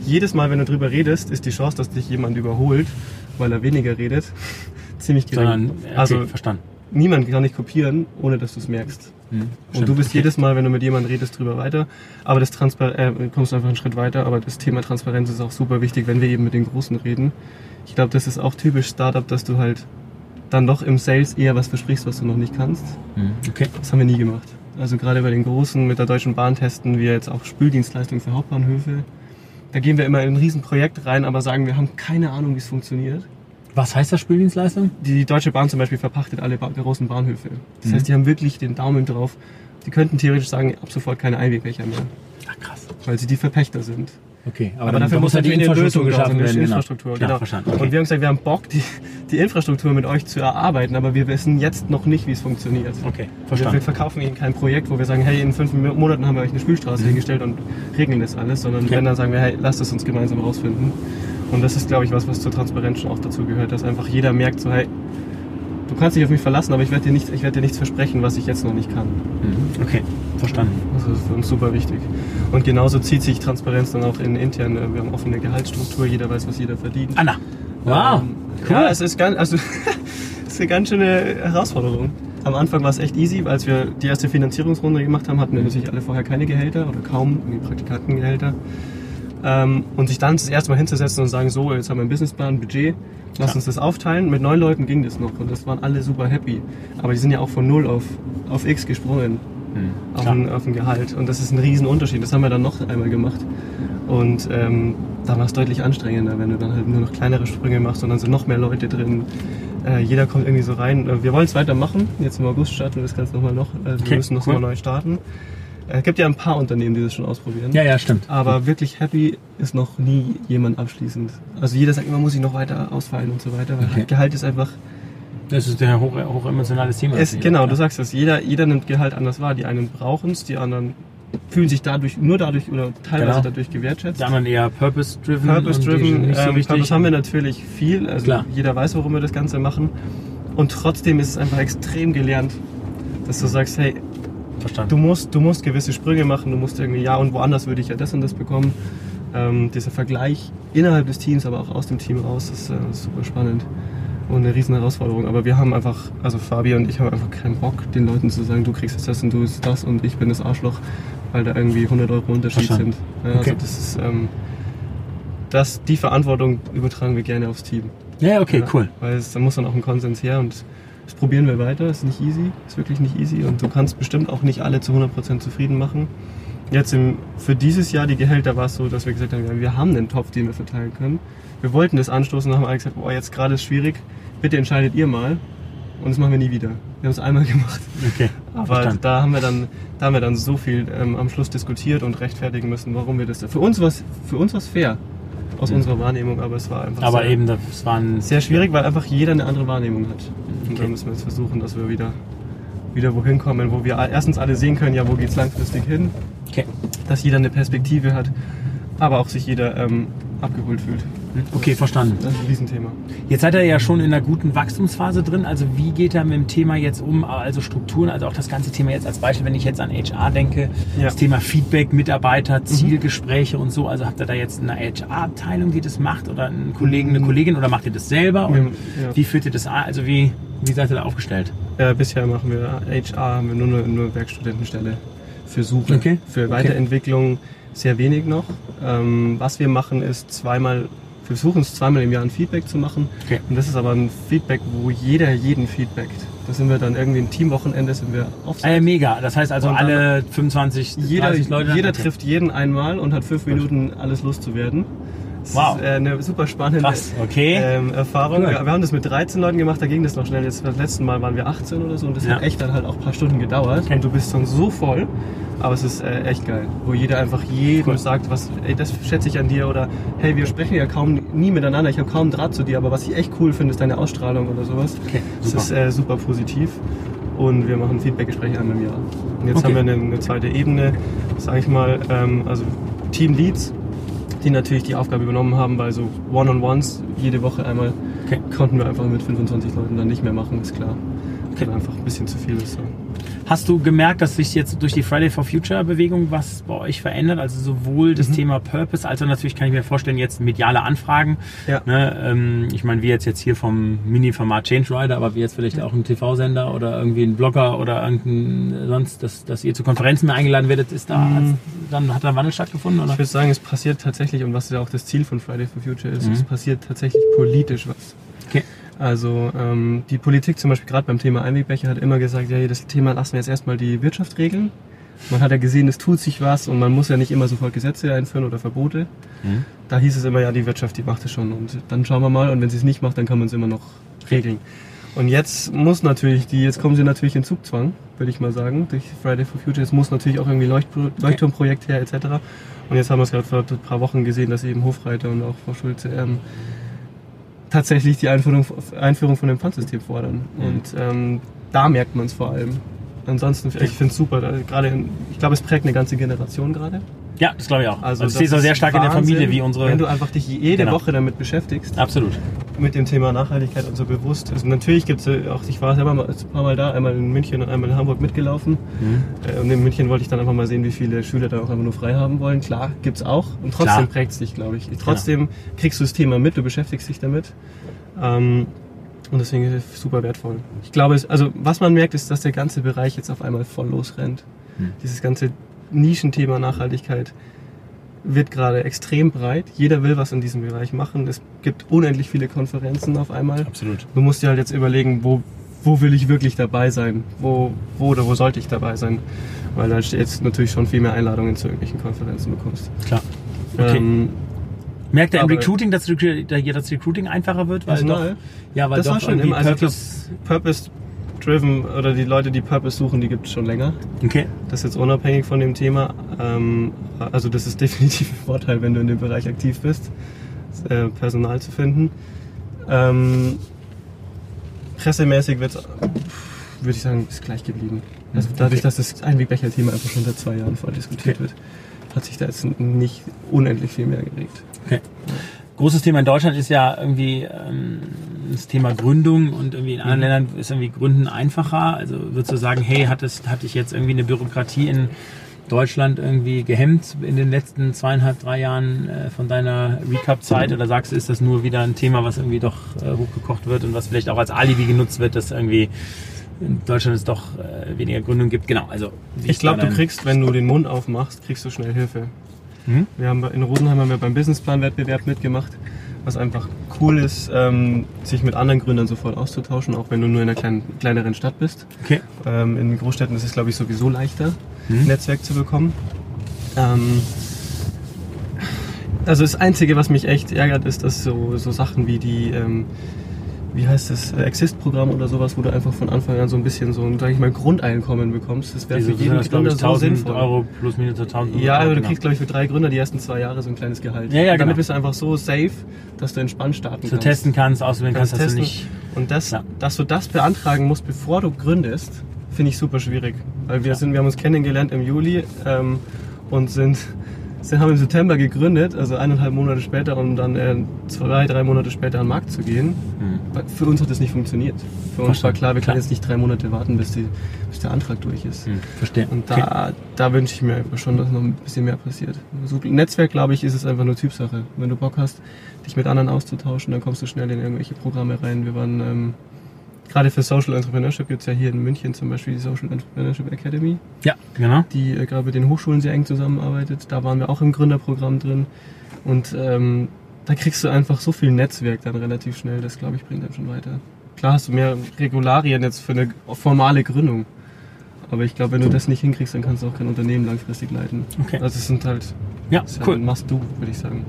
Jedes Mal, wenn du drüber redest, ist die Chance, dass dich jemand überholt weil er weniger redet, ziemlich gering. Sondern, okay, also verstanden. Niemand kann dich kopieren, ohne dass du es merkst. Hm, und du bist okay. jedes Mal, wenn du mit jemandem redest, drüber weiter. Aber das Transpar äh, kommst du einfach einen Schritt weiter. Aber das Thema Transparenz ist auch super wichtig, wenn wir eben mit den Großen reden. Ich glaube, das ist auch typisch Startup, dass du halt dann doch im Sales eher was versprichst, was du noch nicht kannst. Hm, okay. Das haben wir nie gemacht. Also gerade bei den Großen mit der Deutschen Bahn testen wir jetzt auch Spüldienstleistungen für Hauptbahnhöfe. Da gehen wir immer in ein Riesenprojekt rein, aber sagen, wir haben keine Ahnung, wie es funktioniert. Was heißt das Spüldienstleistung? Die Deutsche Bahn zum Beispiel verpachtet alle großen Bahnhöfe. Das mhm. heißt, die haben wirklich den Daumen drauf. Die könnten theoretisch sagen, ab sofort keine Einwegbecher mehr. Ach krass. Weil sie die Verpächter sind. Okay, aber, aber dafür muss natürlich eine Lösung geschaffen werden. Genau. Infrastruktur, genau. verstanden. Okay. Und wir haben gesagt, wir haben Bock, die, die, Infrastruktur mit euch zu erarbeiten, aber wir wissen jetzt noch nicht, wie es funktioniert. Okay, verstanden. Wir, wir verkaufen Ihnen kein Projekt, wo wir sagen, hey, in fünf Monaten haben wir euch eine Spülstraße mhm. hingestellt und regeln das alles, sondern okay. wenn, dann sagen wir, hey, lasst es uns gemeinsam rausfinden. Und das ist, glaube ich, was, was zur Transparenz schon auch dazu gehört, dass einfach jeder merkt, so, hey, du kannst dich auf mich verlassen, aber ich werde dir, nicht, werd dir nichts versprechen, was ich jetzt noch nicht kann. Mhm. Okay, verstanden. Das ist für uns super wichtig. Und genauso zieht sich Transparenz dann auch in intern. Äh, wir haben offene Gehaltsstruktur, jeder weiß, was jeder verdient. Anna. Wow. Ähm, cool. Ja, es ist ganz, also, es ist eine ganz schöne Herausforderung. Am Anfang war es echt easy, als wir die erste Finanzierungsrunde gemacht haben, hatten wir natürlich alle vorher keine Gehälter oder kaum Praktikantengehälter. Ähm, und sich dann das erste Mal hinzusetzen und sagen, so, jetzt haben wir einen Businessplan, ein Budget, lass uns das aufteilen. Mit neun Leuten ging das noch und das waren alle super happy. Aber die sind ja auch von null auf, auf X gesprungen. Mhm. Auf, ein, auf ein Gehalt. Und das ist ein Riesenunterschied. Das haben wir dann noch einmal gemacht. Und ähm, da war es deutlich anstrengender, wenn du dann halt nur noch kleinere Sprünge machst und dann sind noch mehr Leute drin. Äh, jeder kommt irgendwie so rein. Äh, wir wollen es weitermachen. Jetzt im August starten wir das Ganze nochmal noch. Äh, wir okay, müssen noch cool. mal neu starten. Es gibt ja ein paar Unternehmen, die das schon ausprobieren. Ja, ja, stimmt. Aber wirklich happy ist noch nie jemand abschließend. Also jeder sagt immer, muss ich noch weiter ausfallen und so weiter. Weil okay. Gehalt ist einfach das ist ein hoch, hoch emotionales Thema. Es, genau, du sagst das. Jeder, jeder nimmt Gehalt anders wahr. Die einen brauchen es, die anderen fühlen sich dadurch, nur dadurch oder teilweise genau. dadurch gewertschätzt. Die anderen eher purpose-driven. Purpose-driven. Ähm, so Purpose haben wir natürlich viel. Also Klar. jeder weiß, warum wir das Ganze machen. Und trotzdem ist es einfach extrem gelernt, dass du sagst, hey, Verstanden. Du musst, du musst gewisse Sprünge machen, du musst irgendwie, ja, und woanders würde ich ja das und das bekommen. Ähm, dieser Vergleich innerhalb des Teams, aber auch aus dem Team raus, ist äh, super spannend und eine riesen Herausforderung. Aber wir haben einfach, also Fabi und ich haben einfach keinen Bock, den Leuten zu sagen, du kriegst jetzt das und du ist das und ich bin das Arschloch, weil da irgendwie 100 Euro Unterschied sind. Ja, also okay. Also das ist, ähm, das, die Verantwortung übertragen wir gerne aufs Team. Ja, okay, ja, cool. Weil es, da muss dann auch ein Konsens her und das probieren wir weiter. Ist nicht easy, ist wirklich nicht easy und du kannst bestimmt auch nicht alle zu 100% zufrieden machen. Jetzt im, für dieses Jahr die Gehälter war es so, dass wir gesagt haben, wir haben einen Topf, den wir verteilen können. Wir wollten das anstoßen und haben alle gesagt, boah, jetzt gerade ist schwierig, bitte entscheidet ihr mal. Und das machen wir nie wieder. Wir haben es einmal gemacht. Okay. Aber da haben wir dann, da haben wir dann so viel ähm, am Schluss diskutiert und rechtfertigen müssen, warum wir das. Für uns war für uns was fair aus unserer Wahrnehmung, aber es war einfach. Aber sehr, eben, das war sehr schwierig, weil einfach jeder eine andere Wahrnehmung hat. Und okay. da müssen wir jetzt versuchen, dass wir wieder wieder wohin kommen, wo wir erstens alle sehen können, ja, wo geht es langfristig hin. Okay. Dass jeder eine Perspektive hat, aber auch sich jeder ähm, abgeholt fühlt. Okay, verstanden. Das ist ein Riesenthema. Jetzt seid ihr ja schon in einer guten Wachstumsphase drin. Also wie geht er mit dem Thema jetzt um? Also Strukturen, also auch das ganze Thema jetzt als Beispiel, wenn ich jetzt an HR denke, ja. das Thema Feedback, Mitarbeiter, mhm. Zielgespräche mhm. und so. Also habt ihr da jetzt eine HR-Abteilung, die das macht oder einen Kollegen, eine mhm. Kollegin oder macht ihr das selber? Und ja. wie führt ihr das an? Also wie, wie seid ihr da aufgestellt? Ja, bisher machen wir HR, haben wir nur eine, nur Werkstudentenstelle für Suche, okay. für Weiterentwicklung. Okay. Sehr wenig noch. Ähm, was wir machen, ist zweimal wir versuchen es zweimal im Jahr ein Feedback zu machen. Okay. Und das ist aber ein Feedback, wo jeder jeden feedbackt. Da sind wir dann irgendwie ein Teamwochenende, sind wir auf. Äh, mega. Das heißt also alle 25, jeder, Leute. Jeder trifft jeden einmal und hat fünf Minuten alles loszuwerden. Das wow. ist äh, eine super spannende okay. ähm, Erfahrung. Cool. Wir haben das mit 13 Leuten gemacht, da ging das noch schnell. Jetzt beim letzten Mal waren wir 18 oder so und das ja. hat echt dann halt auch ein paar Stunden gedauert. Okay. Und du bist dann so voll. Aber es ist äh, echt geil, wo jeder einfach jedem cool. sagt, was, ey, das schätze ich an dir oder hey, wir sprechen ja kaum nie miteinander, ich habe kaum Draht zu dir, aber was ich echt cool finde, ist deine Ausstrahlung oder sowas. Okay, super. Das ist äh, super positiv und wir machen Feedbackgespräche einmal im Jahr. Und jetzt okay. haben wir eine, eine zweite Ebene, sage ich mal, ähm, also Team Leads, die natürlich die Aufgabe übernommen haben, bei so One-on-Ones jede Woche einmal okay. konnten wir einfach mit 25 Leuten dann nicht mehr machen, ist klar. Okay. Weil einfach ein bisschen zu viel ist. So. Hast du gemerkt, dass sich jetzt durch die Friday for Future Bewegung was bei euch verändert? Also sowohl das mhm. Thema Purpose, als auch natürlich kann ich mir vorstellen, jetzt mediale Anfragen. Ja. Ne, ähm, ich meine, wie jetzt, jetzt hier vom Mini-Format Change Rider, aber wie jetzt vielleicht ja. auch ein TV-Sender oder irgendwie ein Blogger oder irgendein sonst, dass, dass ihr zu Konferenzen mehr eingeladen werdet, ist da, mhm. dann hat da ein Wandel stattgefunden? Oder? Ich würde sagen, es passiert tatsächlich, und was ja auch das Ziel von Friday for Future ist, mhm. es passiert tatsächlich politisch was. Also ähm, die Politik zum Beispiel gerade beim Thema Einwegbecher hat immer gesagt, ja, das Thema lassen wir jetzt erstmal die Wirtschaft regeln. Man hat ja gesehen, es tut sich was und man muss ja nicht immer sofort Gesetze einführen oder Verbote. Mhm. Da hieß es immer, ja, die Wirtschaft, die macht es schon und dann schauen wir mal und wenn sie es nicht macht, dann kann man es immer noch regeln. Und jetzt muss natürlich die, jetzt kommen sie natürlich in Zugzwang, würde ich mal sagen, durch Friday for Future. Es muss natürlich auch irgendwie Leuchtpro Leuchtturmprojekt her etc. Und jetzt haben wir es gerade vor ein paar Wochen gesehen, dass eben Hofreiter und auch Frau Schulze ähm, tatsächlich die Einführung, Einführung von dem Pfandsystem fordern. Mhm. Und ähm, da merkt man es vor allem. Ansonsten, ich finde es super. Gerade, ich glaube, es prägt eine ganze Generation gerade. Ja, das glaube ich auch. Also, also ich sehe es sehr stark Wahnsinn, in der Familie, wie unsere. Wenn du einfach dich jede genau. Woche damit beschäftigst. Absolut. Mit dem Thema Nachhaltigkeit und so bewusst. Also natürlich gibt es auch, ich war selber mal, ein paar Mal da, einmal in München und einmal in Hamburg mitgelaufen. Mhm. Äh, und in München wollte ich dann einfach mal sehen, wie viele Schüler da auch einfach nur frei haben wollen. Klar, gibt es auch. Und trotzdem prägt es dich, glaube ich. Trotzdem genau. kriegst du das Thema mit, du beschäftigst dich damit. Ähm, und deswegen ist es super wertvoll. Ich glaube, es, also was man merkt, ist, dass der ganze Bereich jetzt auf einmal voll losrennt. Mhm. Dieses ganze Nischenthema Nachhaltigkeit wird gerade extrem breit. Jeder will was in diesem Bereich machen. Es gibt unendlich viele Konferenzen auf einmal. Absolut. Du musst dir halt jetzt überlegen, wo, wo will ich wirklich dabei sein? Wo, wo oder wo sollte ich dabei sein? Weil du jetzt natürlich schon viel mehr Einladungen zu irgendwelchen Konferenzen bekommst. Klar. Okay. Ähm, Merkt er im Recruiting, dass, das Recruiting einfacher wird? Weil Personal? Doch, ja, weil das doch war schon immer. Also Purpose, Purpose Driven oder die Leute, die Purpose suchen, die gibt es schon länger. Okay. Das ist jetzt unabhängig von dem Thema. Ähm, also das ist definitiv ein Vorteil, wenn du in dem Bereich aktiv bist, äh, Personal zu finden. Ähm, pressemäßig wird würde ich sagen, ist gleich geblieben. Also dadurch, dass das Einwegbecher-Thema einfach schon seit zwei Jahren voll diskutiert okay. wird, hat sich da jetzt nicht unendlich viel mehr geregt. Okay. Großes Thema in Deutschland ist ja irgendwie ähm, das Thema Gründung und irgendwie in anderen mhm. Ländern ist irgendwie Gründen einfacher. Also würdest du sagen, hey, hat es, hatte ich jetzt irgendwie eine Bürokratie in Deutschland irgendwie gehemmt in den letzten zweieinhalb, drei Jahren äh, von deiner Recap-Zeit? Oder sagst du, ist das nur wieder ein Thema, was irgendwie doch äh, hochgekocht wird und was vielleicht auch als Alibi genutzt wird, dass irgendwie in Deutschland es doch äh, weniger Gründung gibt? Genau, also. Ich glaube, du kriegst, wenn du den Mund aufmachst, kriegst du schnell Hilfe. Mhm. Wir haben in Rosenheim haben wir beim Businessplan-Wettbewerb mitgemacht, was einfach cool ist, ähm, sich mit anderen Gründern sofort auszutauschen, auch wenn du nur in einer kleinen, kleineren Stadt bist. Okay. Ähm, in Großstädten ist es, glaube ich, sowieso leichter, mhm. Netzwerk zu bekommen. Ähm, also das Einzige, was mich echt ärgert, ist, dass so, so Sachen wie die ähm, wie heißt das, äh, Exist-Programm oder sowas, wo du einfach von Anfang an so ein bisschen so ein, sag ich mal, Grundeinkommen bekommst. Das wäre für jeden das, Gründer so sinnvoll. Euro plus minus 1000 Euro. Ja, aber du kriegst, glaube ich, für drei Gründer die ersten zwei Jahre so ein kleines Gehalt. Ja, ja, genau. Damit bist du einfach so safe, dass du entspannt starten kannst. Du testen kannst, auswählen kannst, kannst dass du nicht... Und das, ja. dass du das beantragen musst, bevor du gründest, finde ich super schwierig. Weil wir, sind, wir haben uns kennengelernt im Juli ähm, und sind Sie haben im September gegründet, also eineinhalb Monate später, um dann äh, zwei, drei Monate später an den Markt zu gehen. Mhm. Für uns hat das nicht funktioniert. Für uns war klar, wir können jetzt nicht drei Monate warten, bis, die, bis der Antrag durch ist. Mhm. Verstehe. Und da, okay. da wünsche ich mir einfach schon, dass noch ein bisschen mehr passiert. So, Netzwerk, glaube ich, ist es einfach nur Typsache. Wenn du Bock hast, dich mit anderen auszutauschen, dann kommst du schnell in irgendwelche Programme rein. Wir waren ähm, gerade für Social Entrepreneurship gibt es ja hier in München zum Beispiel die Social Entrepreneurship Academy. Ja, genau. Die äh, gerade mit den Hochschulen sehr eng zusammenarbeitet. Da waren wir auch im Gründerprogramm drin. Und ähm, da kriegst du einfach so viel Netzwerk dann relativ schnell. Das, glaube ich, bringt dann schon weiter. klar hast du mehr Regularien jetzt für eine formale Gründung. Aber ich glaube, wenn du das nicht hinkriegst, dann kannst du auch kein Unternehmen langfristig leiten. Okay. Also es sind halt, ja, cool. machst du, würde ich sagen.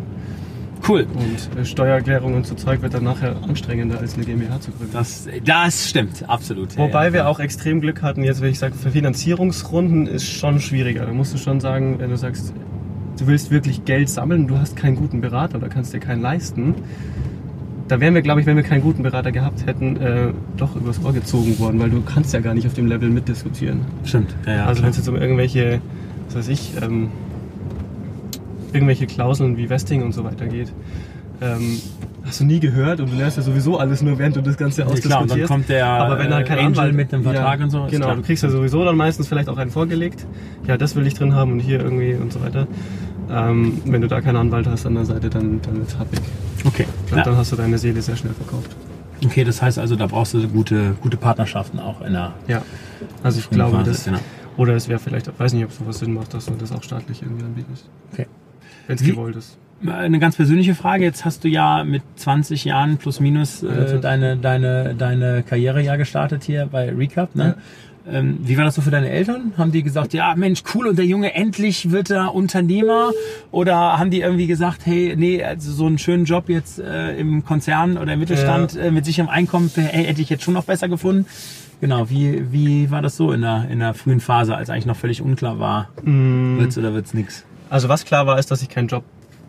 Cool. Und äh, Steuererklärung und so Zeug wird dann nachher anstrengender, als eine GmbH zu gründen. Das, das stimmt, absolut. Wobei ja, wir auch extrem Glück hatten, jetzt, wenn ich sage, für Finanzierungsrunden ist schon schwieriger. Da musst du schon sagen, wenn du sagst, du willst wirklich Geld sammeln, du hast keinen guten Berater oder kannst dir keinen leisten, da wären wir, glaube ich, wenn wir keinen guten Berater gehabt hätten, äh, doch übers Ohr gezogen worden, weil du kannst ja gar nicht auf dem Level mitdiskutieren. Stimmt. Ja, ja, also wenn es jetzt um irgendwelche, was weiß ich, ähm, irgendwelche Klauseln wie Vesting und so weiter geht, ähm, hast du nie gehört und du lernst ja sowieso alles nur, während du das Ganze ausdiskutierst. Ja, klar, und dann kommt der Aber wenn halt kein Angel Anwalt, mit einem Vertrag ja, und so. Genau, du kriegst ja sowieso dann meistens vielleicht auch einen vorgelegt. Ja, das will ich drin haben und hier irgendwie und so weiter. Ähm, wenn du da keinen Anwalt hast an der Seite, dann, dann wird es happig. Okay. Und ja. dann hast du deine Seele sehr schnell verkauft. Okay, das heißt also, da brauchst du gute, gute Partnerschaften auch in der. Ja. Also ich glaube, Phase, das. Genau. Oder es wäre vielleicht, ich weiß nicht, ob sowas Sinn macht, dass du das auch staatlich irgendwie anbietest. Okay. Wenn es gewollt ist. Eine ganz persönliche Frage. Jetzt hast du ja mit 20 Jahren plus minus äh, deine, deine, deine Karriere ja gestartet hier bei Recap. Ne? Ja. Ähm, wie war das so für deine Eltern? Haben die gesagt, ja Mensch, cool und der Junge endlich wird er Unternehmer? Oder haben die irgendwie gesagt, hey, nee, also so einen schönen Job jetzt äh, im Konzern oder im Mittelstand ja. äh, mit sicherem Einkommen hey, hätte ich jetzt schon noch besser gefunden? Genau, wie, wie war das so in der, in der frühen Phase, als eigentlich noch völlig unklar war, mm. wird's oder wird's nix? Also was klar war, ist, dass ich keinen Job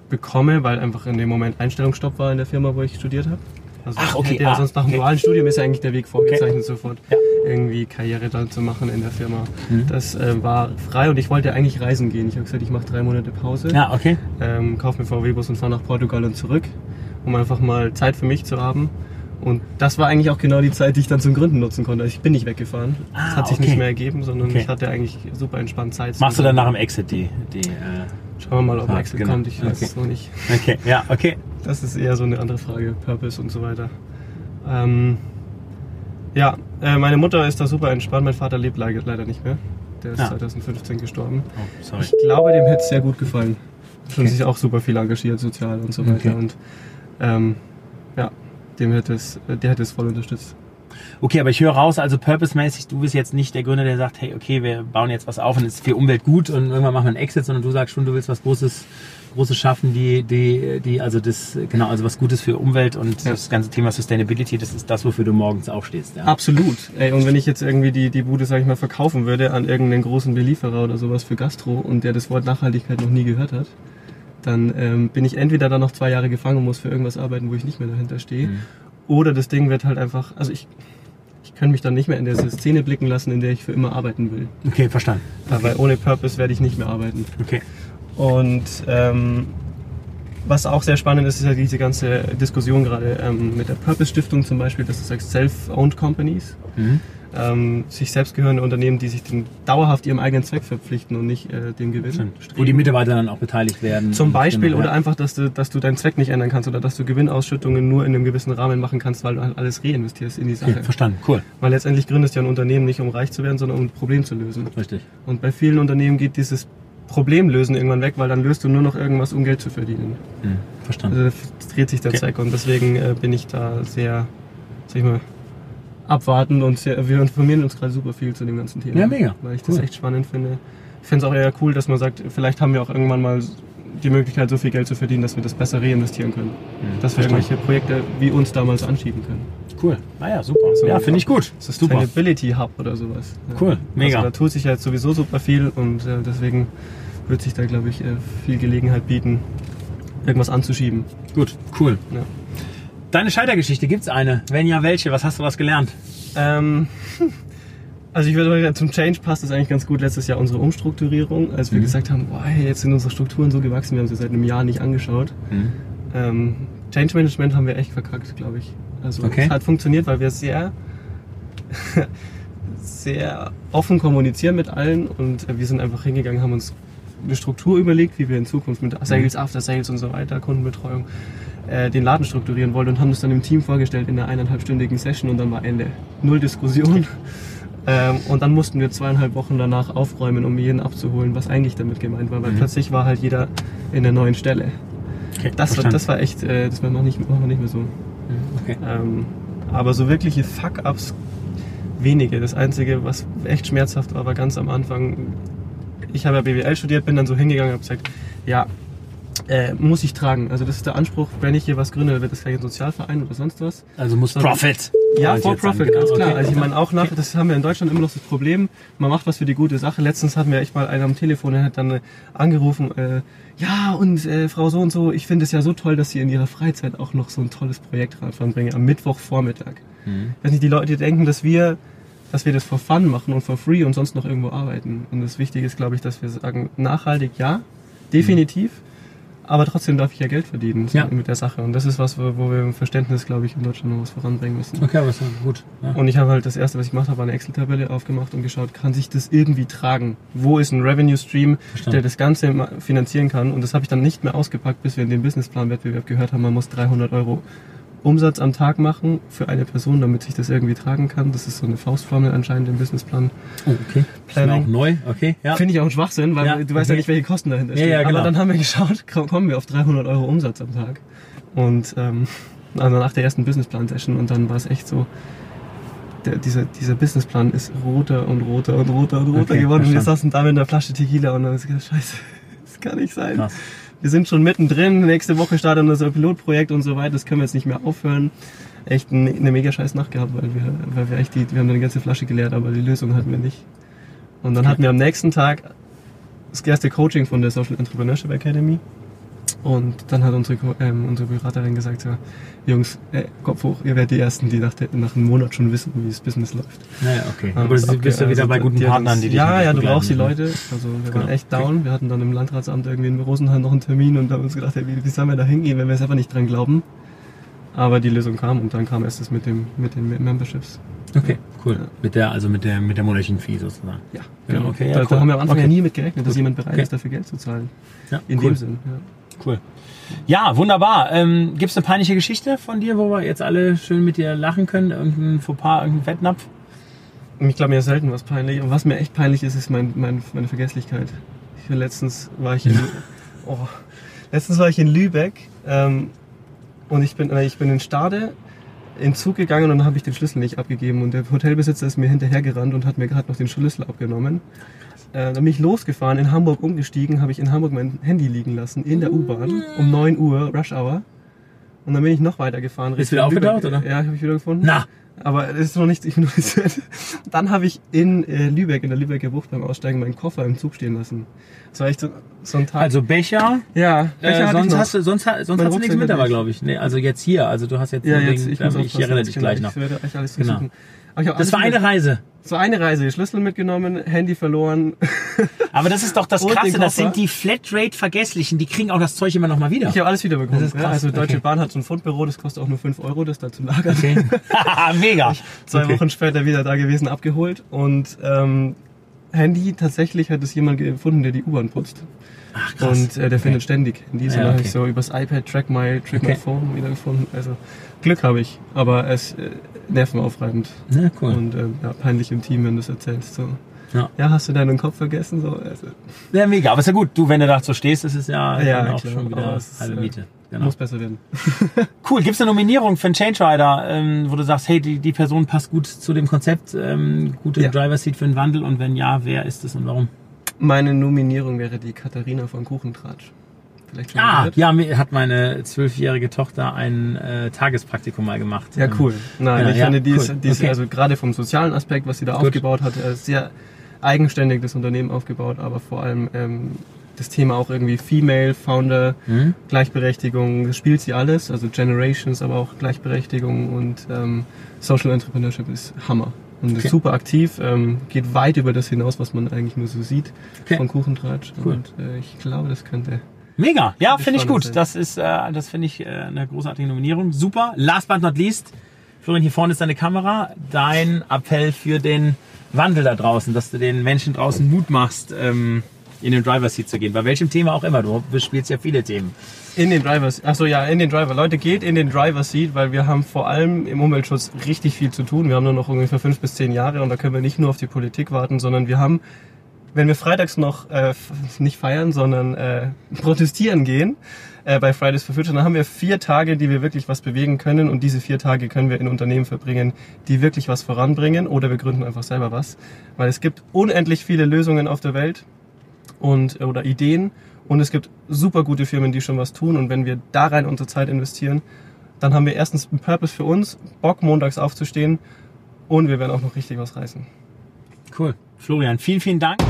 bekomme, weil einfach in dem Moment Einstellungsstopp war in der Firma, wo ich studiert habe. Also Ach, okay. Ja, ah, sonst nach dem okay. dualen Studium ist ja eigentlich der Weg vorgezeichnet okay. sofort. Ja. Irgendwie Karriere dann zu machen in der Firma. Mhm. Das äh, war frei und ich wollte eigentlich reisen gehen. Ich habe gesagt, ich mache drei Monate Pause. Ja, okay. Ähm, kaufe mir VW-Bus und fahre nach Portugal und zurück, um einfach mal Zeit für mich zu haben. Und das war eigentlich auch genau die Zeit, die ich dann zum Gründen nutzen konnte. Also ich bin nicht weggefahren. Ah, das hat sich okay. nicht mehr ergeben, sondern okay. ich hatte eigentlich super entspannt Zeit. Machst du dann nach dem Exit die, die äh Schauen wir mal, ob ah, Exit genau. kommt. Ich weiß okay. es noch nicht. Okay, ja, okay. Das ist eher so eine andere Frage, Purpose und so weiter. Ähm, ja, äh, meine Mutter ist da super entspannt. Mein Vater lebt leider nicht mehr. Der ist ja. 2015 gestorben. Oh, sorry. Ich glaube, dem hätte es sehr gut gefallen. Schon sich auch super viel engagiert, sozial und so weiter. Und ähm, ja, dem hätte es, der hätte es voll unterstützt. Okay, aber ich höre raus, also purpose-mäßig, du bist jetzt nicht der Gründer, der sagt, hey, okay, wir bauen jetzt was auf und es ist für Umwelt gut und irgendwann machen wir einen Exit, sondern du sagst schon, du willst was Großes, Großes schaffen, die, die, die, also das, genau, also was Gutes für Umwelt und ja. das ganze Thema Sustainability, das ist das, wofür du morgens aufstehst. Ja. Absolut. Ey, und wenn ich jetzt irgendwie die, die Bude, sag ich mal, verkaufen würde an irgendeinen großen Belieferer oder sowas für Gastro und der das Wort Nachhaltigkeit noch nie gehört hat, dann ähm, bin ich entweder da noch zwei Jahre gefangen und muss für irgendwas arbeiten, wo ich nicht mehr dahinter stehe. Mhm. Oder das Ding wird halt einfach, also ich, ich kann mich dann nicht mehr in diese Szene blicken lassen, in der ich für immer arbeiten will. Okay, verstanden. Okay. Weil ohne Purpose werde ich nicht mehr arbeiten. Okay. Und ähm, was auch sehr spannend ist, ist ja diese ganze Diskussion gerade ähm, mit der Purpose Stiftung zum Beispiel, dass du sagst Self-Owned Companies. Mhm ähm, sich selbst gehörende Unternehmen, die sich den, dauerhaft ihrem eigenen Zweck verpflichten und nicht äh, dem Gewinn. Wo die Mitarbeiter dann auch beteiligt werden. Zum Beispiel genau, oder ja. einfach, dass du, dass du deinen Zweck nicht ändern kannst oder dass du Gewinnausschüttungen nur in einem gewissen Rahmen machen kannst, weil du halt alles reinvestierst in die Sache. Okay, verstanden, cool. Weil letztendlich gründest du ja ein Unternehmen nicht, um reich zu werden, sondern um ein Problem zu lösen. Richtig. Und bei vielen Unternehmen geht dieses Problemlösen irgendwann weg, weil dann löst du nur noch irgendwas, um Geld zu verdienen. Hm, verstanden. Also da dreht sich der okay. Zweck und deswegen äh, bin ich da sehr, sag ich mal, abwarten und wir informieren uns gerade super viel zu dem ganzen Thema. Ja, mega. Weil ich das echt spannend finde. Ich finde es auch eher cool, dass man sagt, vielleicht haben wir auch irgendwann mal die Möglichkeit, so viel Geld zu verdienen, dass wir das besser reinvestieren können. Mhm, dass wir irgendwelche Projekte wie uns damals anschieben können. Cool. Naja, ah super. So ja, finde ich gut. Das ist Sustainability Hub oder sowas. Cool, mega. Also da tut sich ja jetzt sowieso super viel und äh, deswegen wird sich da, glaube ich, äh, viel Gelegenheit bieten, irgendwas anzuschieben. Gut, cool. Ja. Deine Scheitergeschichte, gibt es eine? Wenn ja, welche? Was hast du was gelernt? Ähm, also ich würde sagen, zum Change passt das eigentlich ganz gut letztes Jahr unsere Umstrukturierung, als wir mhm. gesagt haben, boah, jetzt sind unsere Strukturen so gewachsen, wir haben sie seit einem Jahr nicht angeschaut. Mhm. Ähm, Change Management haben wir echt verkackt, glaube ich. Also okay. es hat funktioniert, weil wir sehr, sehr offen kommunizieren mit allen und wir sind einfach hingegangen, haben uns eine Struktur überlegt, wie wir in Zukunft mit Sales, mhm. After Sales und so weiter, Kundenbetreuung, äh, den Laden strukturieren wollte und haben das dann im Team vorgestellt in einer eineinhalbstündigen Session und dann war Ende. Null Diskussion. Ähm, und dann mussten wir zweieinhalb Wochen danach aufräumen, um jeden abzuholen, was eigentlich damit gemeint war, weil mhm. plötzlich war halt jeder in der neuen Stelle. Okay, das, war, das war echt, äh, das machen wir nicht, machen wir nicht mehr so. Mhm, okay. Ähm, Aber so wirkliche Fuck-Ups wenige. Das Einzige, was echt schmerzhaft war, war ganz am Anfang. Ich habe ja BWL studiert, bin dann so hingegangen und habe gesagt, ja, äh, muss ich tragen. Also das ist der Anspruch, wenn ich hier was gründe, wird das gleich ein Sozialverein oder sonst was. Also muss Sondern- Profit. Ja, for profit, ganz klar. Okay. Also ich meine auch nach, das haben wir in Deutschland immer noch das Problem, man macht was für die gute Sache. Letztens hatten wir echt mal einen am Telefon, der hat dann äh, angerufen, äh, ja und äh, Frau so und so, ich finde es ja so toll, dass Sie in Ihrer Freizeit auch noch so ein tolles Projekt voranbringen, am Mittwochvormittag. Mhm. Weiß nicht, die Leute denken, dass wir, dass wir das for fun machen und for free und sonst noch irgendwo arbeiten. Und das Wichtige ist, glaube ich, dass wir sagen, nachhaltig ja, definitiv, aber trotzdem darf ich ja Geld verdienen Ja. mit der Sache. Und das ist was, wo, wir im Verständnis, glaube ich, in Deutschland noch was voranbringen müssen. Okay, aber ist gut. Ja. Und ich habe halt das erste, was ich gemacht habe, eine Excel-Tabelle aufgemacht und geschaut, kann sich das irgendwie tragen? Wo ist ein Revenue-Stream, der das Ganze finanzieren kann? Und das habe ich dann nicht mehr ausgepackt, bis wir in den Businessplan-Wettbewerb gehört haben, man muss 300 Euro Umsatz am Tag machen für eine Person, damit sich das irgendwie tragen kann. Das ist so eine Faustformel anscheinend im Businessplan. Oh, okay. Planning. auch neu. Okay, ja. Finde ich auch ein Schwachsinn, weil Ja, du weißt ja okay. nicht, welche Kosten dahinter Ja, stehen. ja, genau. Aber dann haben wir geschaut, ko- kommen wir auf 300 Euro Umsatz am Tag. Und ähm, also nach der ersten Businessplan-Session und dann war es echt so, der, dieser, dieser Businessplan ist roter und roter und roter und roter Okay, geworden. Und wir saßen da mit einer Flasche Tequila und dann haben wir gesagt, scheiße, das kann nicht sein. Krass. Wir sind schon mittendrin, nächste Woche startet unser Pilotprojekt und so weiter, das können wir jetzt nicht mehr aufhören. Echt eine, mega scheiß Nacht gehabt, weil wir, weil wir echt die, wir haben eine ganze Flasche geleert, aber die Lösung hatten wir nicht. Und dann hatten wir am nächsten Tag das erste Coaching von der Social Entrepreneurship Academy. Und dann hat unsere, ähm, unsere Beraterin gesagt, so, Jungs, äh, Kopf hoch, ihr werdet die Ersten, die nach, der, nach einem Monat schon wissen, wie das Business läuft. Naja, okay. Haben Aber du bist ja wieder also bei guten die Partnern, die dich Ja, ja, du brauchst die Leute. Also wir waren Genau. echt down. Wir hatten dann im Landratsamt irgendwie in Rosenheim noch einen Termin und haben uns gedacht, hey, wie, wie sollen wir da hingehen, wenn wir selber nicht dran glauben. Aber die Lösung kam und dann kam erst das mit, dem, mit den Memberships. Okay, cool. Ja. Mit der, also mit der, mit der monatlichen Fee sozusagen. Ja, Genau, okay, ja, da, cool. haben wir am Anfang Okay. ja nie mit gerechnet, dass Gut. jemand bereit Okay. ist, dafür Geld zu zahlen. Ja, In cool. dem Sinn. Ja. Cool. Ja, wunderbar. Ähm, Gibt es eine peinliche Geschichte von dir, wo wir jetzt alle schön mit dir lachen können? Irgendein Fauxpas, irgendein Fettnapf? Ich glaube, mir ist selten was peinlich. Und was mir echt peinlich ist, ist mein, mein, meine Vergesslichkeit. Ich letztens war ich in, oh, letztens war ich in Lübeck ähm, und ich bin, äh, ich bin in Stade in den Zug gegangen und dann habe ich den Schlüssel nicht abgegeben und der Hotelbesitzer ist mir hinterhergerannt und hat mir gerade noch den Schlüssel abgenommen. Äh, dann bin ich losgefahren, in Hamburg umgestiegen, habe ich in Hamburg mein Handy liegen lassen, in der U-Bahn, um 9 Uhr, Rush Hour. Und dann bin ich noch weiter gefahren. Ist wieder aufgetaucht, oder? Ja, habe ich wieder gefunden. Na, Aber es ist noch nicht, ich bin noch nicht Ende. Dann habe ich in äh, Lübeck, in der Lübecker Bucht beim Aussteigen meinen Koffer im Zug stehen lassen. Das war echt so, so ein Tag. also Becher. ja, Becher Äh, hatte ich sonst hast du, sonst, sonst hast du nichts mit dabei, glaube ich. Nee, also jetzt hier. Also du hast jetzt ja, jetzt, wegen- ich, ich aufpassen, erinnere jetzt, dich genau, gleich noch. Ich werde euch alles Genau. ich Das war eine Reise. Das war eine Reise. Schlüssel mitgenommen, Handy verloren. Aber das ist doch das Krasse. Das sind die Flatrate-Vergesslichen. Die kriegen auch das Zeug immer noch mal wieder. Ich habe alles wiederbekommen. Das ist krass, ja, also Deutsche okay. Bahn hat so ein Fundbüro, das kostet auch nur 5 Euro, das da zu lagern. Okay. Mega. Zwei Okay. Wochen später wieder da gewesen, abgeholt. Und ähm, Handy, tatsächlich hat es jemand gefunden, der die U-Bahn putzt. Ach, krass. Und äh, der findet ständig Handys. Ja, und dann habe okay. ich so übers iPad Track My, Track My Okay. Phone wieder gefunden. Also Glück habe ich, aber es äh, nervenaufreibend. Na, cool. Und ähm, ja, peinlich im Team, wenn du es erzählst. So. Ja. ja, hast du deinen Kopf vergessen? So, also, Ja, mega. Aber ist ja gut. Du, wenn du da so stehst, ist es ja, Ja, auch klar. schon wieder ist, halbe äh, Miete. Genau. Muss besser werden. Cool. Gibt es eine Nominierung für einen Change Rider, ähm, wo du sagst, hey, die, die Person passt gut zu dem Konzept, ähm, gute Ja. Driver Seat für den Wandel und wenn ja, wer ist es und warum? Meine Nominierung wäre die Katharina von Kuchentratsch. Vielleicht schon Ah, gehört? ja, mir hat meine zwölfjährige Tochter ein äh, Tagespraktikum mal gemacht. Ja, cool. Nein, Ja, ich ja, finde, die cool. ist, die ist Okay. also gerade vom sozialen Aspekt, was sie da Gut. aufgebaut hat, äh, sehr eigenständig das Unternehmen aufgebaut, aber vor allem ähm, das Thema auch irgendwie Female Founder, Mhm. Gleichberechtigung, das spielt sie alles, also Generations, aber auch Gleichberechtigung und ähm, Social Entrepreneurship ist Hammer. Und Okay. ist super aktiv, ähm, geht weit über das hinaus, was man eigentlich nur so sieht Okay. von Kuchentratsch. Cool. Und äh, ich glaube, das könnte. Mega, ja, finde ich gut. sein. Das ist, äh, das finde ich äh, eine großartige Nominierung. Super. Last but not least, Florian, hier vorne ist deine Kamera. Dein Appell für den Wandel da draußen, dass du den Menschen draußen Mut machst, ähm, in den Driver Seat zu gehen. Bei welchem Thema auch immer. Du bespielst ja viele Themen. In den Drivers, achso ja, in den Driver. Leute, geht in den Driver Seat, weil wir haben vor allem im Umweltschutz richtig viel zu tun. Wir haben nur noch ungefähr fünf bis zehn Jahre und da können wir nicht nur auf die Politik warten, sondern wir haben wenn wir freitags noch äh, nicht feiern, sondern äh, protestieren gehen äh, bei Fridays for Future, dann haben wir vier Tage, die wir wirklich was bewegen können und diese vier Tage können wir in Unternehmen verbringen, die wirklich was voranbringen oder wir gründen einfach selber was, weil es gibt unendlich viele Lösungen auf der Welt und oder Ideen und es gibt super gute Firmen, die schon was tun und wenn wir da rein unsere Zeit investieren, dann haben wir erstens einen Purpose für uns, Bock montags aufzustehen und wir werden auch noch richtig was reißen. Cool. Florian, vielen, vielen Dank.